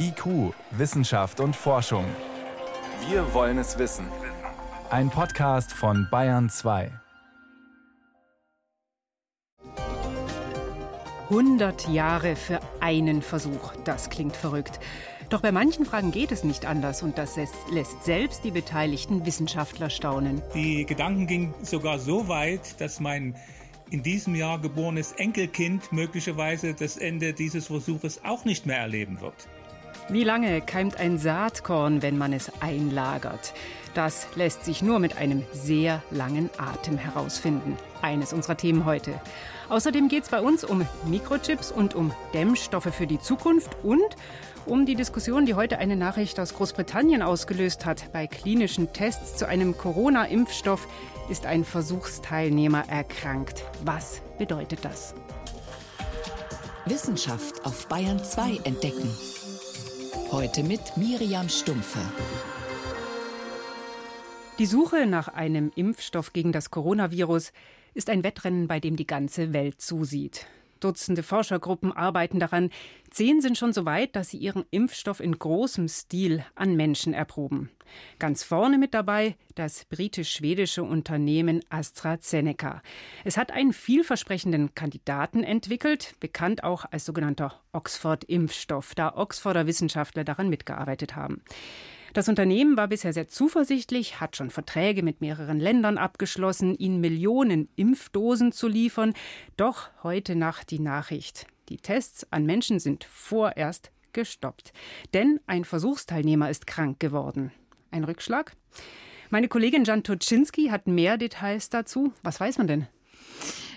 IQ, Wissenschaft und Forschung. Wir wollen es wissen. Ein Podcast von Bayern 2. 100 Jahre für einen Versuch. Das klingt verrückt. Doch bei manchen Fragen geht es nicht anders und das lässt selbst die beteiligten Wissenschaftler staunen. Die Gedanken gingen sogar so weit, dass mein in diesem Jahr geborenes Enkelkind möglicherweise das Ende dieses Versuches auch nicht mehr erleben wird. Wie lange keimt ein Saatkorn, wenn man es einlagert? Das lässt sich nur mit einem sehr langen Atem herausfinden. Eines unserer Themen heute. Außerdem geht es bei uns um Mikrochips und um Dämmstoffe für die Zukunft und um die Diskussion, die heute eine Nachricht aus Großbritannien ausgelöst hat. Bei klinischen Tests zu einem Corona-Impfstoff ist ein Versuchsteilnehmer erkrankt. Was bedeutet das? Wissenschaft auf Bayern 2 entdecken. Heute mit Miriam Stumpfe. Die Suche nach einem Impfstoff gegen das Coronavirus ist ein Wettrennen, bei dem die ganze Welt zusieht. Dutzende Forschergruppen arbeiten daran. Zehn sind schon so weit, dass sie ihren Impfstoff in großem Stil an Menschen erproben. Ganz vorne mit dabei das britisch-schwedische Unternehmen AstraZeneca. Es hat einen vielversprechenden Kandidaten entwickelt, bekannt auch als sogenannter Oxford-Impfstoff, da Oxforder Wissenschaftler daran mitgearbeitet haben. Das Unternehmen war bisher sehr zuversichtlich, hat schon Verträge mit mehreren Ländern abgeschlossen, ihnen Millionen Impfdosen zu liefern. Doch heute Nacht die Nachricht. Die Tests an Menschen sind vorerst gestoppt. Denn ein Versuchsteilnehmer ist krank geworden. Ein Rückschlag? Meine Kollegin Jan Toczynski hat mehr Details dazu. Was weiß man denn?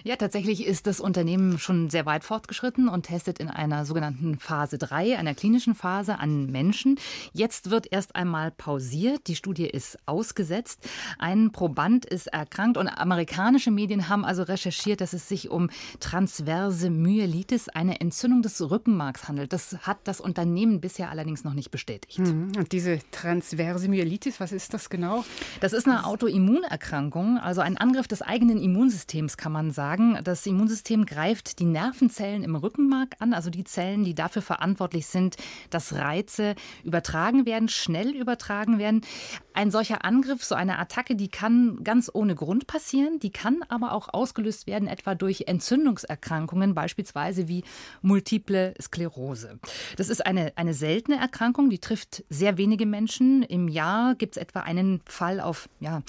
Ja, tatsächlich ist das Unternehmen schon sehr weit fortgeschritten und testet in einer sogenannten Phase 3, einer klinischen Phase an Menschen. Jetzt wird erst einmal pausiert. Die Studie ist ausgesetzt. Ein Proband ist erkrankt und amerikanische Medien haben also recherchiert, dass es sich um transverse Myelitis, eine Entzündung des Rückenmarks handelt. Das hat das Unternehmen bisher allerdings noch nicht bestätigt. Mhm. Und diese transverse Myelitis, was ist das genau? Das ist eine Autoimmunerkrankung, also ein Angriff des eigenen Immunsystems, kann man sagen sagen, das Immunsystem greift die Nervenzellen im Rückenmark an, also die Zellen, die dafür verantwortlich sind, dass Reize übertragen werden, schnell übertragen werden. Ein solcher Angriff, so eine Attacke, die kann ganz ohne Grund passieren, die kann aber auch ausgelöst werden, etwa durch Entzündungserkrankungen, beispielsweise wie multiple Sklerose. Das ist eine, eine seltene Erkrankung, die trifft sehr wenige Menschen. Im Jahr gibt es etwa einen Fall auf ja,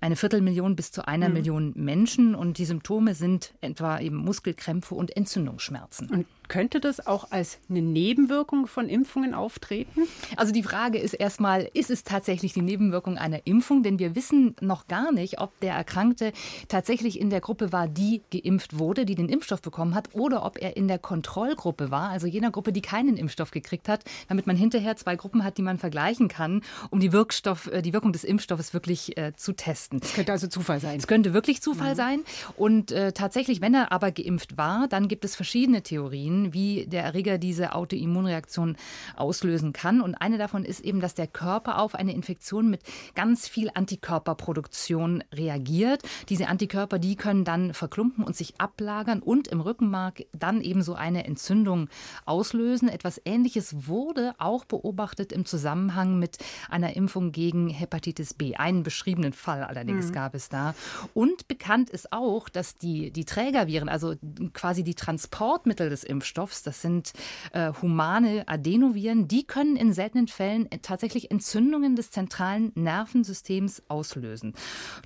eine Viertelmillion bis zu einer mhm. Million Menschen und die Symptome sind etwa eben Muskelkrämpfe und Entzündungsschmerzen. Und könnte das auch als eine Nebenwirkung von Impfungen auftreten? Also die Frage ist erstmal, ist es tatsächlich die Nebenwirkung einer Impfung? Denn wir wissen noch gar nicht, ob der Erkrankte tatsächlich in der Gruppe war, die geimpft wurde, die den Impfstoff bekommen hat, oder ob er in der Kontrollgruppe war, also jener Gruppe, die keinen Impfstoff gekriegt hat, damit man hinterher zwei Gruppen hat, die man vergleichen kann, um die, Wirkstoff, äh, die Wirkung des Impfstoffes wirklich äh, zu testen. Es könnte also Zufall sein. Es könnte wirklich Zufall mhm. sein. Und äh, tatsächlich, wenn er aber geimpft war, dann gibt es verschiedene Theorien wie der Erreger diese Autoimmunreaktion auslösen kann. Und eine davon ist eben, dass der Körper auf eine Infektion mit ganz viel Antikörperproduktion reagiert. Diese Antikörper, die können dann verklumpen und sich ablagern und im Rückenmark dann eben so eine Entzündung auslösen. Etwas Ähnliches wurde auch beobachtet im Zusammenhang mit einer Impfung gegen Hepatitis B. Einen beschriebenen Fall allerdings mhm. gab es da. Und bekannt ist auch, dass die, die Trägerviren, also quasi die Transportmittel des Impfstoffs, Impfstoffs, das sind äh, humane Adenoviren, die können in seltenen Fällen tatsächlich Entzündungen des zentralen Nervensystems auslösen.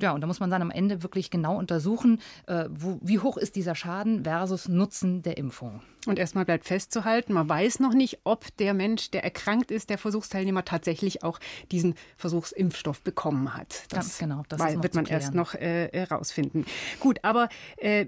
Ja, und da muss man dann am Ende wirklich genau untersuchen, äh, wo, wie hoch ist dieser Schaden versus Nutzen der Impfung. Und erstmal bleibt festzuhalten, man weiß noch nicht, ob der Mensch, der erkrankt ist, der Versuchsteilnehmer tatsächlich auch diesen Versuchsimpfstoff bekommen hat. Das Ganz genau, das wird man erst noch äh, herausfinden. Gut, aber äh,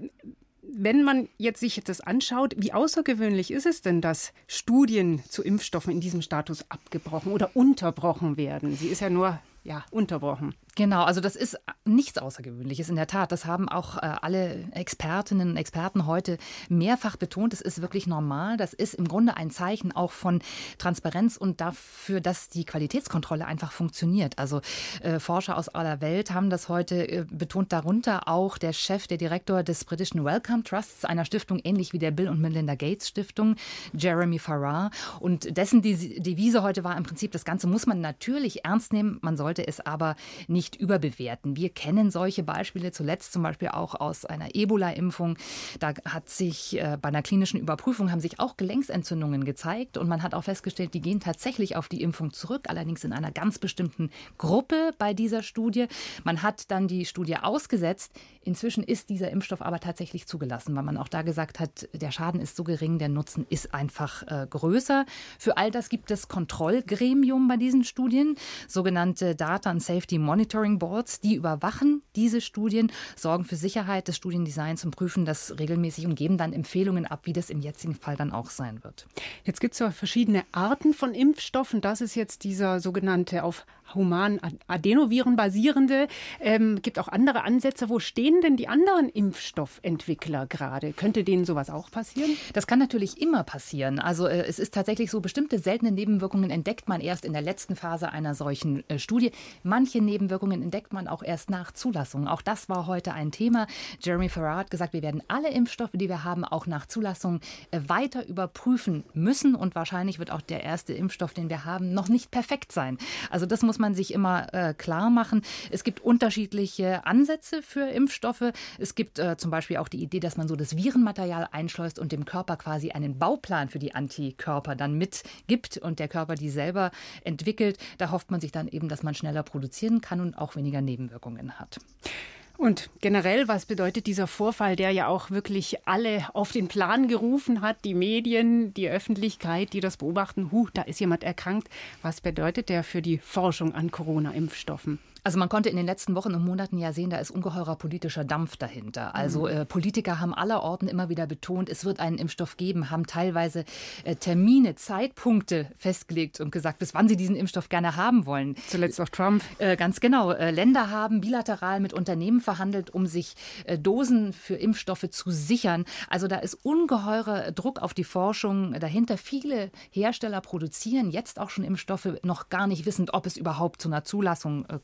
wenn man jetzt sich das anschaut, wie außergewöhnlich ist es denn, dass Studien zu Impfstoffen in diesem Status abgebrochen oder unterbrochen werden? Sie ist ja nur ja, unterbrochen. Genau, also das ist nichts Außergewöhnliches in der Tat. Das haben auch äh, alle Expertinnen und Experten heute mehrfach betont. Es ist wirklich normal. Das ist im Grunde ein Zeichen auch von Transparenz und dafür, dass die Qualitätskontrolle einfach funktioniert. Also äh, Forscher aus aller Welt haben das heute äh, betont, darunter auch der Chef, der Direktor des britischen Wellcome Trusts, einer Stiftung ähnlich wie der Bill und Melinda Gates Stiftung, Jeremy Farrar. Und dessen Devise heute war im Prinzip, das Ganze muss man natürlich ernst nehmen, man sollte es aber nicht nicht überbewerten. Wir kennen solche Beispiele zuletzt zum Beispiel auch aus einer Ebola-Impfung. Da hat sich äh, bei einer klinischen Überprüfung haben sich auch Gelenksentzündungen gezeigt und man hat auch festgestellt, die gehen tatsächlich auf die Impfung zurück, allerdings in einer ganz bestimmten Gruppe bei dieser Studie. Man hat dann die Studie ausgesetzt. Inzwischen ist dieser Impfstoff aber tatsächlich zugelassen, weil man auch da gesagt hat, der Schaden ist so gering, der Nutzen ist einfach äh, größer. Für all das gibt es Kontrollgremium bei diesen Studien, sogenannte Data and Safety Monitoring Monitoring Boards, die überwachen diese Studien, sorgen für Sicherheit des Studiendesigns und prüfen das regelmäßig und geben dann Empfehlungen ab, wie das im jetzigen Fall dann auch sein wird. Jetzt gibt es ja verschiedene Arten von Impfstoffen. Das ist jetzt dieser sogenannte auf human Adenoviren basierende. Ähm, gibt auch andere Ansätze. Wo stehen denn die anderen Impfstoffentwickler gerade? Könnte denen sowas auch passieren? Das kann natürlich immer passieren. Also äh, es ist tatsächlich so, bestimmte seltene Nebenwirkungen entdeckt man erst in der letzten Phase einer solchen äh, Studie. Manche Nebenwirkungen entdeckt man auch erst nach Zulassung. Auch das war heute ein Thema. Jeremy Farrar hat gesagt, wir werden alle Impfstoffe, die wir haben, auch nach Zulassung äh, weiter überprüfen müssen. Und wahrscheinlich wird auch der erste Impfstoff, den wir haben, noch nicht perfekt sein. Also das muss muss man sich immer äh, klar machen. Es gibt unterschiedliche Ansätze für Impfstoffe. Es gibt äh, zum Beispiel auch die Idee, dass man so das Virenmaterial einschleust und dem Körper quasi einen Bauplan für die Antikörper dann mitgibt und der Körper die selber entwickelt. Da hofft man sich dann eben, dass man schneller produzieren kann und auch weniger Nebenwirkungen hat. Und generell, was bedeutet dieser Vorfall, der ja auch wirklich alle auf den Plan gerufen hat, die Medien, die Öffentlichkeit, die das beobachten, huh, da ist jemand erkrankt. Was bedeutet der für die Forschung an Corona-Impfstoffen? Also man konnte in den letzten Wochen und Monaten ja sehen, da ist ungeheurer politischer Dampf dahinter. Also mhm. äh, Politiker haben aller Orten immer wieder betont, es wird einen Impfstoff geben, haben teilweise äh, Termine, Zeitpunkte festgelegt und gesagt, bis wann sie diesen Impfstoff gerne haben wollen. Zuletzt auch Trump. Äh, ganz genau. Äh, Länder haben bilateral mit Unternehmen verhandelt, um sich äh, Dosen für Impfstoffe zu sichern. Also da ist ungeheurer Druck auf die Forschung dahinter. Viele Hersteller produzieren jetzt auch schon Impfstoffe, noch gar nicht wissend, ob es überhaupt zu einer Zulassung äh,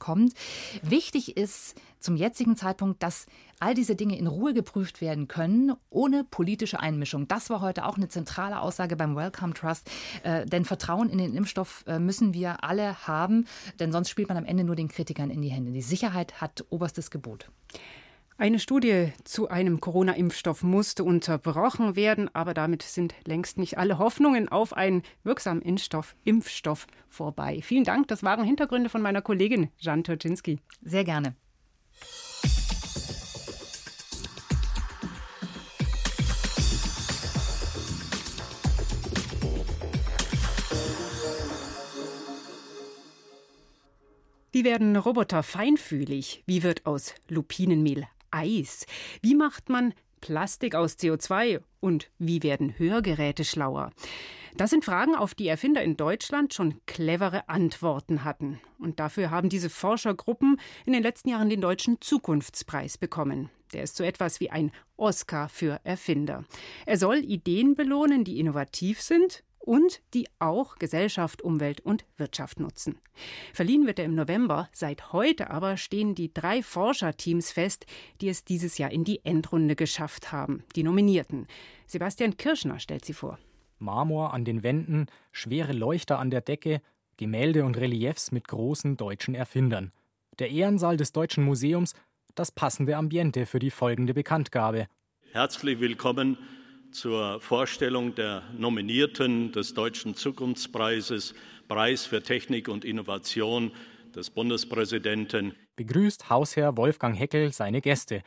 Wichtig ist zum jetzigen Zeitpunkt, dass all diese Dinge in Ruhe geprüft werden können, ohne politische Einmischung. Das war heute auch eine zentrale Aussage beim Wellcome Trust. Äh, denn Vertrauen in den Impfstoff äh, müssen wir alle haben, denn sonst spielt man am Ende nur den Kritikern in die Hände. Die Sicherheit hat oberstes Gebot. Eine Studie zu einem Corona-Impfstoff musste unterbrochen werden, aber damit sind längst nicht alle Hoffnungen auf einen wirksamen Impfstoff, Impfstoff vorbei. Vielen Dank, das waren Hintergründe von meiner Kollegin Jan Turczynski. Sehr gerne. Wie werden Roboter feinfühlig? Wie wird aus Lupinenmehl Eis? Wie macht man Plastik aus CO2? Und wie werden Hörgeräte schlauer? Das sind Fragen, auf die Erfinder in Deutschland schon clevere Antworten hatten. Und dafür haben diese Forschergruppen in den letzten Jahren den Deutschen Zukunftspreis bekommen. Der ist so etwas wie ein Oscar für Erfinder. Er soll Ideen belohnen, die innovativ sind und die auch Gesellschaft, Umwelt und Wirtschaft nutzen. Verliehen wird er im November. Seit heute aber stehen die drei Forscherteams fest, die es dieses Jahr in die Endrunde geschafft haben. Die Nominierten. Sebastian Kirschner stellt sie vor. Marmor an den Wänden, schwere Leuchter an der Decke, Gemälde und Reliefs mit großen deutschen Erfindern. Der Ehrensaal des Deutschen Museums, das passende Ambiente für die folgende Bekanntgabe. Herzlich willkommen zur Vorstellung der Nominierten des Deutschen Zukunftspreises, Preis für Technik und Innovation des Bundespräsidenten. Begrüßt Hausherr Wolfgang Heckel seine Gäste.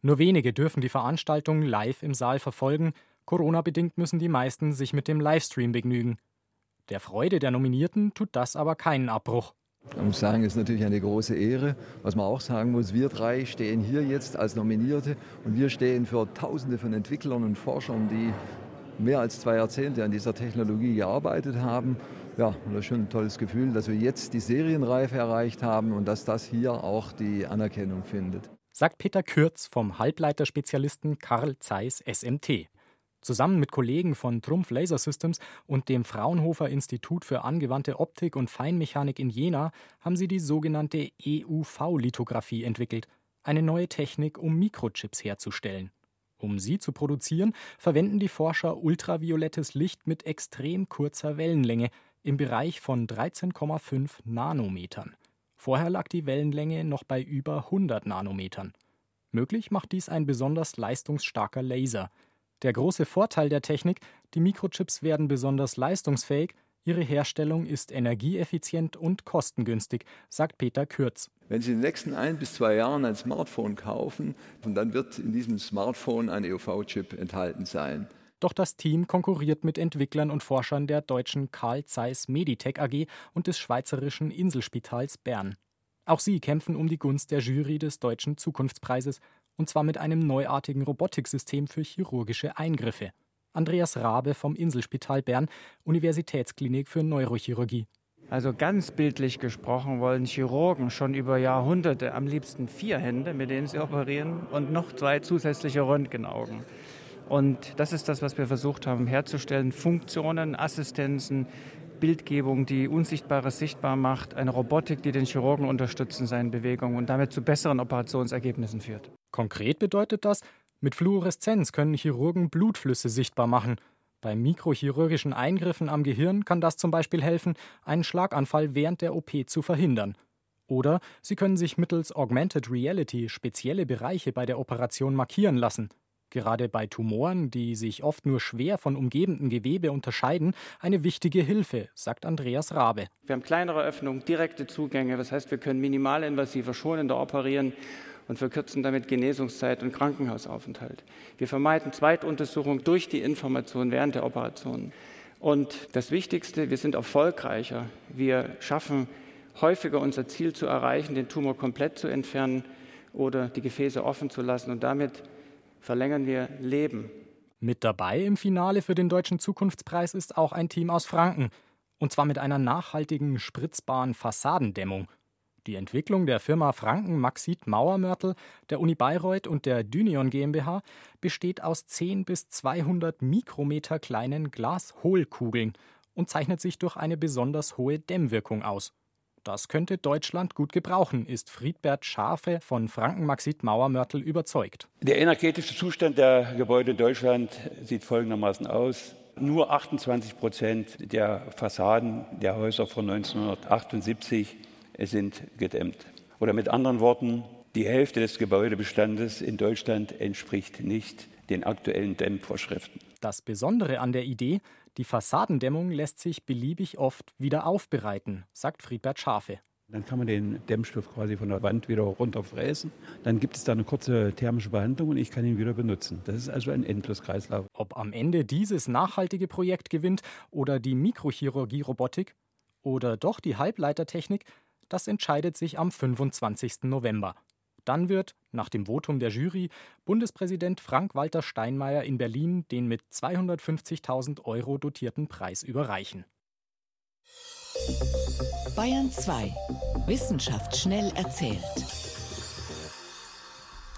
Nur wenige dürfen die Veranstaltung live im Saal verfolgen. Corona-bedingt müssen die meisten sich mit dem Livestream begnügen. Der Freude der Nominierten tut das aber keinen Abbruch. Ich muss sagen, es ist natürlich eine große Ehre. Was man auch sagen muss, wir drei stehen hier jetzt als Nominierte und wir stehen für Tausende von Entwicklern und Forschern, die mehr als zwei Jahrzehnte an dieser Technologie gearbeitet haben. Ja, und das ist schon ein tolles Gefühl, dass wir jetzt die Serienreife erreicht haben und dass das hier auch die Anerkennung findet. Sagt Peter Kürz vom Halbleiterspezialisten Karl Zeiss SMT. Zusammen mit Kollegen von Trumpf Laser Systems und dem Fraunhofer Institut für angewandte Optik und Feinmechanik in Jena haben sie die sogenannte EUV-Lithografie entwickelt, eine neue Technik, um Mikrochips herzustellen. Um sie zu produzieren, verwenden die Forscher ultraviolettes Licht mit extrem kurzer Wellenlänge im Bereich von 13,5 Nanometern. Vorher lag die Wellenlänge noch bei über 100 Nanometern. Möglich macht dies ein besonders leistungsstarker Laser – der große Vorteil der Technik, die Mikrochips werden besonders leistungsfähig, ihre Herstellung ist energieeffizient und kostengünstig, sagt Peter Kürz. Wenn Sie in den nächsten ein bis zwei Jahren ein Smartphone kaufen, dann wird in diesem Smartphone ein EUV-Chip enthalten sein. Doch das Team konkurriert mit Entwicklern und Forschern der deutschen Carl Zeiss Meditech AG und des schweizerischen Inselspitals Bern. Auch sie kämpfen um die Gunst der Jury des Deutschen Zukunftspreises und zwar mit einem neuartigen Robotiksystem für chirurgische Eingriffe. Andreas Rabe vom Inselspital Bern, Universitätsklinik für Neurochirurgie. Also ganz bildlich gesprochen wollen Chirurgen schon über Jahrhunderte am liebsten vier Hände, mit denen sie operieren, und noch zwei zusätzliche Röntgenaugen. Und das ist das, was wir versucht haben herzustellen. Funktionen, Assistenzen, Bildgebung, die Unsichtbares sichtbar macht, eine Robotik, die den Chirurgen unterstützt in seinen Bewegungen und damit zu besseren Operationsergebnissen führt. Konkret bedeutet das, mit Fluoreszenz können Chirurgen Blutflüsse sichtbar machen. Bei mikrochirurgischen Eingriffen am Gehirn kann das zum Beispiel helfen, einen Schlaganfall während der OP zu verhindern. Oder sie können sich mittels Augmented Reality spezielle Bereiche bei der Operation markieren lassen. Gerade bei Tumoren, die sich oft nur schwer von umgebendem Gewebe unterscheiden, eine wichtige Hilfe, sagt Andreas Rabe. Wir haben kleinere Öffnungen, direkte Zugänge, das heißt, wir können minimalinvasiver schonender operieren und verkürzen damit Genesungszeit und Krankenhausaufenthalt. Wir vermeiden Zweituntersuchung durch die Information während der Operation. Und das Wichtigste, wir sind erfolgreicher. Wir schaffen häufiger unser Ziel zu erreichen, den Tumor komplett zu entfernen oder die Gefäße offen zu lassen. Und damit verlängern wir Leben. Mit dabei im Finale für den Deutschen Zukunftspreis ist auch ein Team aus Franken. Und zwar mit einer nachhaltigen, spritzbaren Fassadendämmung. Die Entwicklung der Firma Franken Maxit Mauermörtel, der Uni Bayreuth und der Dynion GmbH besteht aus 10 bis 200 Mikrometer kleinen Glashohlkugeln und zeichnet sich durch eine besonders hohe Dämmwirkung aus. Das könnte Deutschland gut gebrauchen, ist Friedbert Schafe von Franken Maxit Mauermörtel überzeugt. Der energetische Zustand der Gebäude in Deutschland sieht folgendermaßen aus. Nur 28 Prozent der Fassaden der Häuser von 1978 sind gedämmt. Oder mit anderen Worten, die Hälfte des Gebäudebestandes in Deutschland entspricht nicht den aktuellen Dämmvorschriften. Das Besondere an der Idee, die Fassadendämmung lässt sich beliebig oft wieder aufbereiten, sagt Friedbert Schafe. Dann kann man den Dämmstoff quasi von der Wand wieder runterfräsen. Dann gibt es da eine kurze thermische Behandlung und ich kann ihn wieder benutzen. Das ist also ein Endloskreislauf. Ob am Ende dieses nachhaltige Projekt gewinnt oder die Mikrochirurgie-Robotik oder doch die Halbleitertechnik, das entscheidet sich am 25. November. Dann wird, nach dem Votum der Jury, Bundespräsident Frank-Walter Steinmeier in Berlin den mit 250.000 Euro dotierten Preis überreichen. Bayern 2. Wissenschaft schnell erzählt.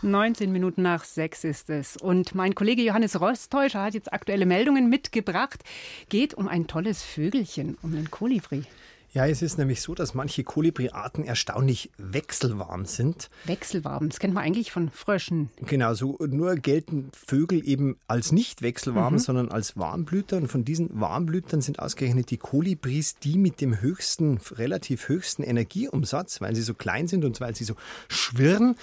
19 Minuten nach sechs ist es. Und mein Kollege Johannes Rostäuscher hat jetzt aktuelle Meldungen mitgebracht. Geht um ein tolles Vögelchen, um den Kolibri. Ja, es ist nämlich so, dass manche Kolibriarten erstaunlich wechselwarm sind. Wechselwarm, das kennt man eigentlich von Fröschen. Genau, so nur gelten Vögel eben als nicht wechselwarm, mhm. sondern als Warmblüter. Und von diesen Warmblütern sind ausgerechnet die Kolibris die mit dem höchsten, relativ höchsten Energieumsatz, weil sie so klein sind und weil sie so schwirren.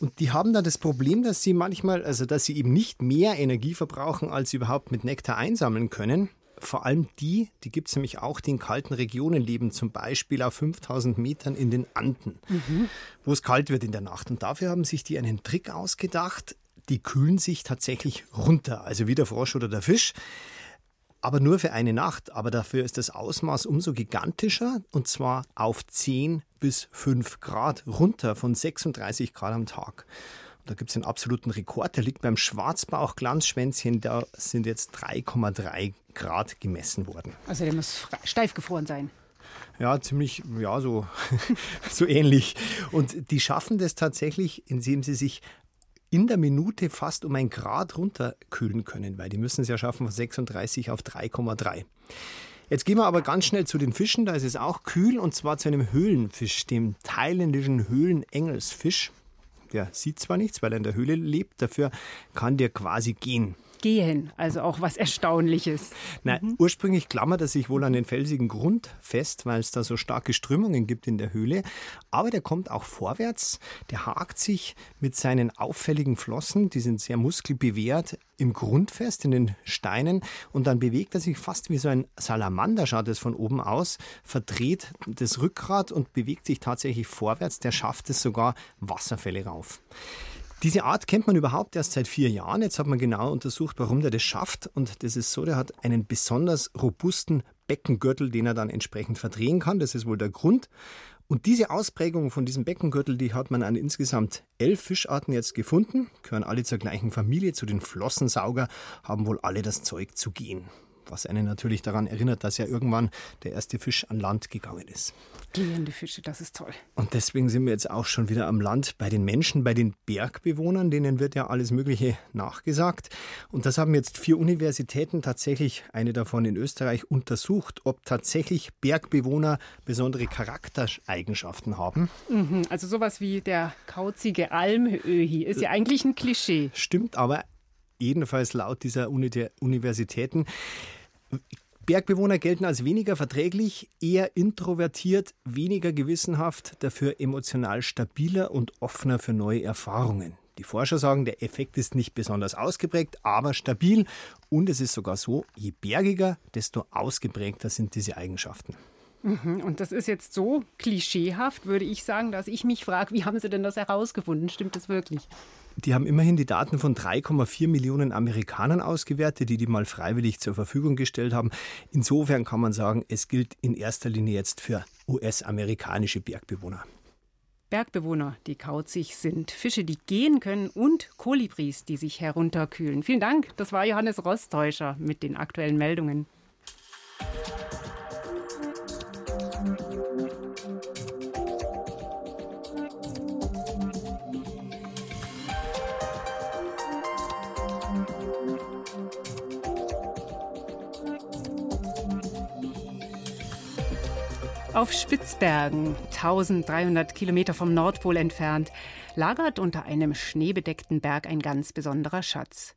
Und die haben dann das Problem, dass sie manchmal, also dass sie eben nicht mehr Energie verbrauchen, als sie überhaupt mit Nektar einsammeln können vor allem die, die gibt es nämlich auch, die in kalten Regionen leben, zum Beispiel auf 5000 Metern in den Anden, mhm. wo es kalt wird in der Nacht. Und dafür haben sich die einen Trick ausgedacht, die kühlen sich tatsächlich runter, also wie der Frosch oder der Fisch. Aber nur für eine Nacht. Aber dafür ist das Ausmaß umso gigantischer und zwar auf 10 bis 5 Grad runter von 36 Grad am Tag. Da gibt es einen absoluten Rekord, der liegt beim Schwarzbauch-Glanzschwänzchen, da sind jetzt 3,3 Grad gemessen worden. Also der muss steif gefroren sein. Ja, ziemlich, ja, so, so ähnlich. Und die schaffen das tatsächlich, indem sie sich in der Minute fast um ein Grad runterkühlen können, weil die müssen es ja schaffen von 36 auf 3,3. Jetzt gehen wir aber ganz schnell zu den Fischen, da ist es auch kühl und zwar zu einem Höhlenfisch, dem thailändischen Höhlenengelsfisch. Der sieht zwar nichts, weil er in der Höhle lebt, dafür kann der quasi gehen gehen. Also auch was Erstaunliches. Na, mhm. Ursprünglich klammert er sich wohl an den felsigen Grund fest, weil es da so starke Strömungen gibt in der Höhle. Aber der kommt auch vorwärts. Der hakt sich mit seinen auffälligen Flossen, die sind sehr muskelbewehrt, im Grund fest, in den Steinen. Und dann bewegt er sich fast wie so ein Salamander, schaut es von oben aus, verdreht das Rückgrat und bewegt sich tatsächlich vorwärts. Der schafft es sogar Wasserfälle rauf. Diese Art kennt man überhaupt erst seit vier Jahren. Jetzt hat man genau untersucht, warum der das schafft. Und das ist so, der hat einen besonders robusten Beckengürtel, den er dann entsprechend verdrehen kann. Das ist wohl der Grund. Und diese Ausprägung von diesem Beckengürtel, die hat man an insgesamt elf Fischarten jetzt gefunden, gehören alle zur gleichen Familie, zu den Flossensauger, haben wohl alle das Zeug zu gehen was einen natürlich daran erinnert, dass ja irgendwann der erste Fisch an Land gegangen ist. Gehende Fische, das ist toll. Und deswegen sind wir jetzt auch schon wieder am Land bei den Menschen, bei den Bergbewohnern, denen wird ja alles Mögliche nachgesagt. Und das haben jetzt vier Universitäten tatsächlich, eine davon in Österreich, untersucht, ob tatsächlich Bergbewohner besondere Charaktereigenschaften haben. Mhm, also sowas wie der kauzige Almöhi ist ja eigentlich ein Klischee. Stimmt aber jedenfalls laut dieser Universitäten. Bergbewohner gelten als weniger verträglich, eher introvertiert, weniger gewissenhaft, dafür emotional stabiler und offener für neue Erfahrungen. Die Forscher sagen, der Effekt ist nicht besonders ausgeprägt, aber stabil. Und es ist sogar so, je bergiger, desto ausgeprägter sind diese Eigenschaften. Mhm, und das ist jetzt so klischeehaft, würde ich sagen, dass ich mich frage, wie haben Sie denn das herausgefunden? Stimmt das wirklich? Die haben immerhin die Daten von 3,4 Millionen Amerikanern ausgewertet, die die mal freiwillig zur Verfügung gestellt haben. Insofern kann man sagen, es gilt in erster Linie jetzt für US-amerikanische Bergbewohner. Bergbewohner, die kauzig sind, Fische, die gehen können und Kolibris, die sich herunterkühlen. Vielen Dank, das war Johannes Rostäuscher mit den aktuellen Meldungen. Auf Spitzbergen, 1300 Kilometer vom Nordpol entfernt, lagert unter einem schneebedeckten Berg ein ganz besonderer Schatz.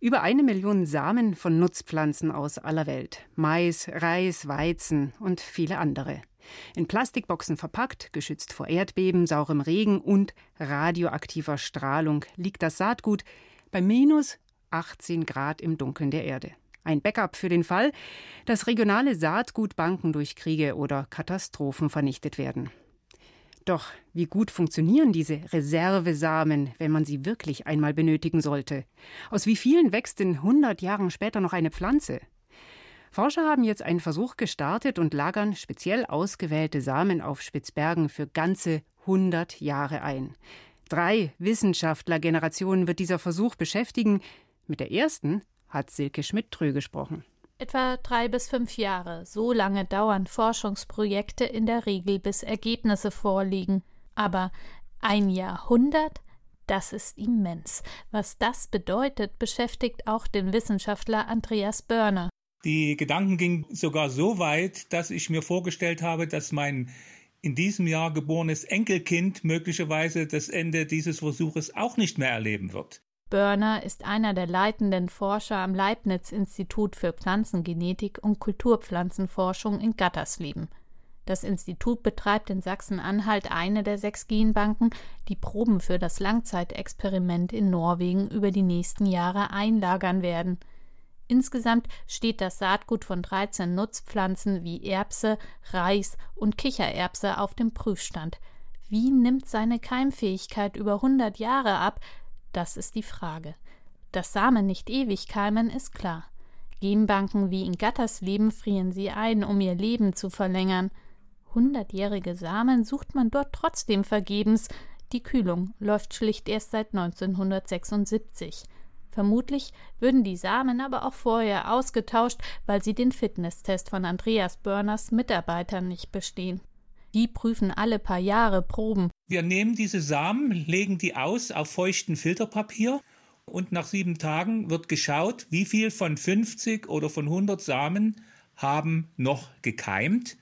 Über eine Million Samen von Nutzpflanzen aus aller Welt. Mais, Reis, Weizen und viele andere. In Plastikboxen verpackt, geschützt vor Erdbeben, saurem Regen und radioaktiver Strahlung liegt das Saatgut bei minus 18 Grad im Dunkeln der Erde. Ein Backup für den Fall, dass regionale Saatgutbanken durch Kriege oder Katastrophen vernichtet werden. Doch wie gut funktionieren diese Reservesamen, wenn man sie wirklich einmal benötigen sollte? Aus wie vielen wächst in 100 Jahren später noch eine Pflanze? Forscher haben jetzt einen Versuch gestartet und lagern speziell ausgewählte Samen auf Spitzbergen für ganze 100 Jahre ein. Drei Wissenschaftlergenerationen wird dieser Versuch beschäftigen. Mit der ersten hat Silke Schmidt-Trö gesprochen. Etwa drei bis fünf Jahre. So lange dauern Forschungsprojekte in der Regel, bis Ergebnisse vorliegen. Aber ein Jahrhundert? Das ist immens. Was das bedeutet, beschäftigt auch den Wissenschaftler Andreas Börner. Die Gedanken gingen sogar so weit, dass ich mir vorgestellt habe, dass mein in diesem Jahr geborenes Enkelkind möglicherweise das Ende dieses Versuches auch nicht mehr erleben wird. Börner ist einer der leitenden Forscher am Leibniz-Institut für Pflanzengenetik und Kulturpflanzenforschung in Gattersleben. Das Institut betreibt in Sachsen-Anhalt eine der sechs Genbanken, die Proben für das Langzeitexperiment in Norwegen über die nächsten Jahre einlagern werden. Insgesamt steht das Saatgut von 13 Nutzpflanzen wie Erbse, Reis und Kichererbse auf dem Prüfstand. Wie nimmt seine Keimfähigkeit über 100 Jahre ab? Das ist die Frage. Dass Samen nicht ewig keimen, ist klar. Genbanken wie in Gattersleben frieren sie ein, um ihr Leben zu verlängern. Hundertjährige Samen sucht man dort trotzdem vergebens. Die Kühlung läuft schlicht erst seit 1976. Vermutlich würden die Samen aber auch vorher ausgetauscht, weil sie den Fitnesstest von Andreas Börners Mitarbeitern nicht bestehen. Die prüfen alle paar Jahre Proben. Wir nehmen diese Samen, legen die aus auf feuchten Filterpapier und nach sieben Tagen wird geschaut, wie viel von 50 oder von 100 Samen haben noch gekeimt.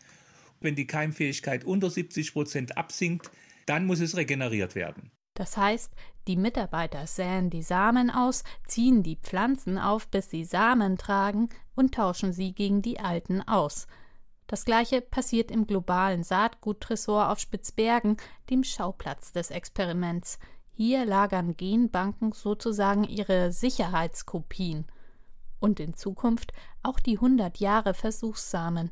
Wenn die Keimfähigkeit unter 70 Prozent absinkt, dann muss es regeneriert werden. Das heißt, die Mitarbeiter säen die Samen aus, ziehen die Pflanzen auf, bis sie Samen tragen und tauschen sie gegen die alten aus. Das gleiche passiert im globalen Saatguttresor auf Spitzbergen, dem Schauplatz des Experiments. Hier lagern Genbanken sozusagen ihre Sicherheitskopien. Und in Zukunft auch die 100 Jahre Versuchssamen,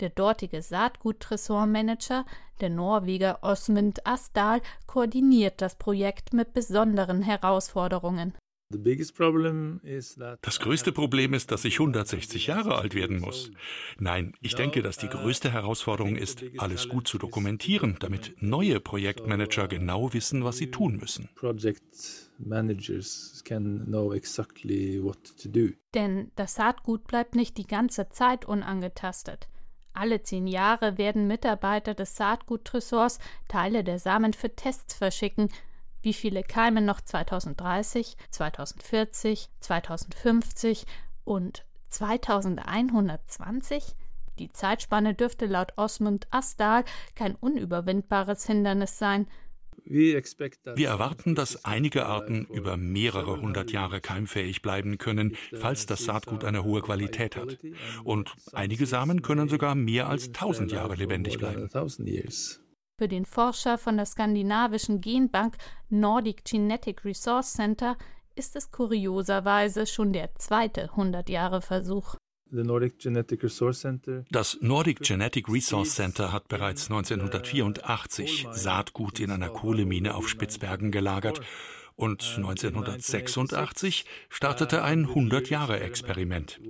der dortige Saatguttresormanager, der Norweger Osmund Asdal, koordiniert das Projekt mit besonderen Herausforderungen. Das größte Problem ist, dass ich 160 Jahre alt werden muss. Nein, ich denke, dass die größte Herausforderung ist, alles gut zu dokumentieren, damit neue Projektmanager genau wissen, was sie tun müssen. Denn das Saatgut bleibt nicht die ganze Zeit unangetastet. Alle zehn Jahre werden Mitarbeiter des Saatguttresors Teile der Samen für Tests verschicken. Wie viele keimen noch 2030, 2040, 2050 und 2120? Die Zeitspanne dürfte laut Osmund Asdal kein unüberwindbares Hindernis sein – wir erwarten, dass einige Arten über mehrere hundert Jahre keimfähig bleiben können, falls das Saatgut eine hohe Qualität hat. Und einige Samen können sogar mehr als tausend Jahre lebendig bleiben. Für den Forscher von der skandinavischen Genbank Nordic Genetic Resource Center ist es kurioserweise schon der zweite 100-Jahre-Versuch. Das Nordic Genetic Resource Center hat bereits 1984 Saatgut in einer Kohlemine auf Spitzbergen gelagert und 1986 startete ein 100-Jahre-Experiment.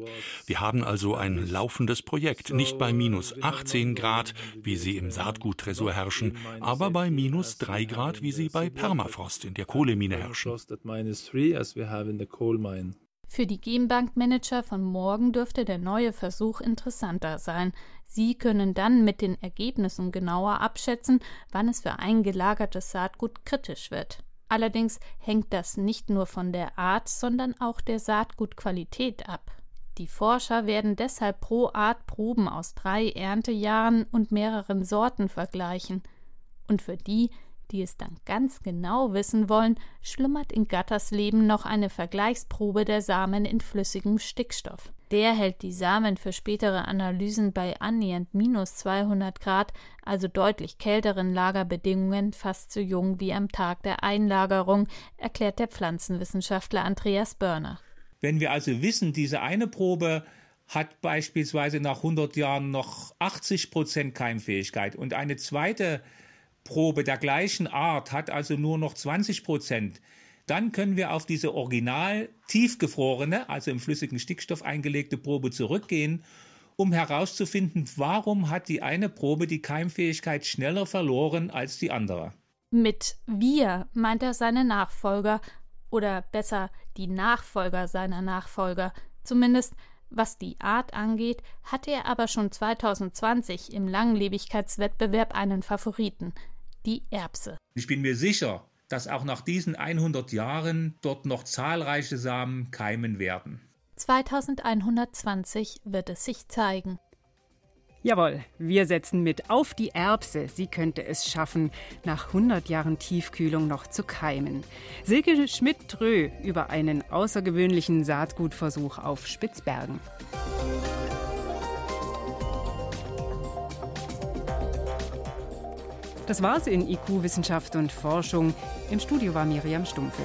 Wir haben also ein laufendes Projekt, nicht bei minus 18 Grad, wie sie im Saatguttresor herrschen, aber bei minus 3 Grad, wie sie bei Permafrost in der Kohlemine herrschen. Für die Genbankmanager von morgen dürfte der neue Versuch interessanter sein. Sie können dann mit den Ergebnissen genauer abschätzen, wann es für eingelagertes Saatgut kritisch wird. Allerdings hängt das nicht nur von der Art, sondern auch der Saatgutqualität ab. Die Forscher werden deshalb pro Art Proben aus drei Erntejahren und mehreren Sorten vergleichen. Und für die, die es dann ganz genau wissen wollen, schlummert in Gatters Leben noch eine Vergleichsprobe der Samen in flüssigem Stickstoff. Der hält die Samen für spätere Analysen bei annähernd minus 200 Grad, also deutlich kälteren Lagerbedingungen, fast so jung wie am Tag der Einlagerung, erklärt der Pflanzenwissenschaftler Andreas Börner. Wenn wir also wissen, diese eine Probe hat beispielsweise nach 100 Jahren noch 80 Prozent Keimfähigkeit und eine zweite Probe der gleichen Art hat also nur noch 20 Prozent, dann können wir auf diese original tiefgefrorene, also im flüssigen Stickstoff eingelegte Probe zurückgehen, um herauszufinden, warum hat die eine Probe die Keimfähigkeit schneller verloren als die andere. Mit wir meint er seine Nachfolger oder besser die Nachfolger seiner Nachfolger. Zumindest was die Art angeht, hatte er aber schon 2020 im Langlebigkeitswettbewerb einen Favoriten die Erbse. Ich bin mir sicher, dass auch nach diesen 100 Jahren dort noch zahlreiche Samen keimen werden. 2120 wird es sich zeigen. Jawohl, wir setzen mit auf die Erbse. Sie könnte es schaffen, nach 100 Jahren Tiefkühlung noch zu keimen. Silke Schmidt-Trö über einen außergewöhnlichen Saatgutversuch auf Spitzbergen. Das war's in IQ Wissenschaft und Forschung. Im Studio war Miriam Stumpfe.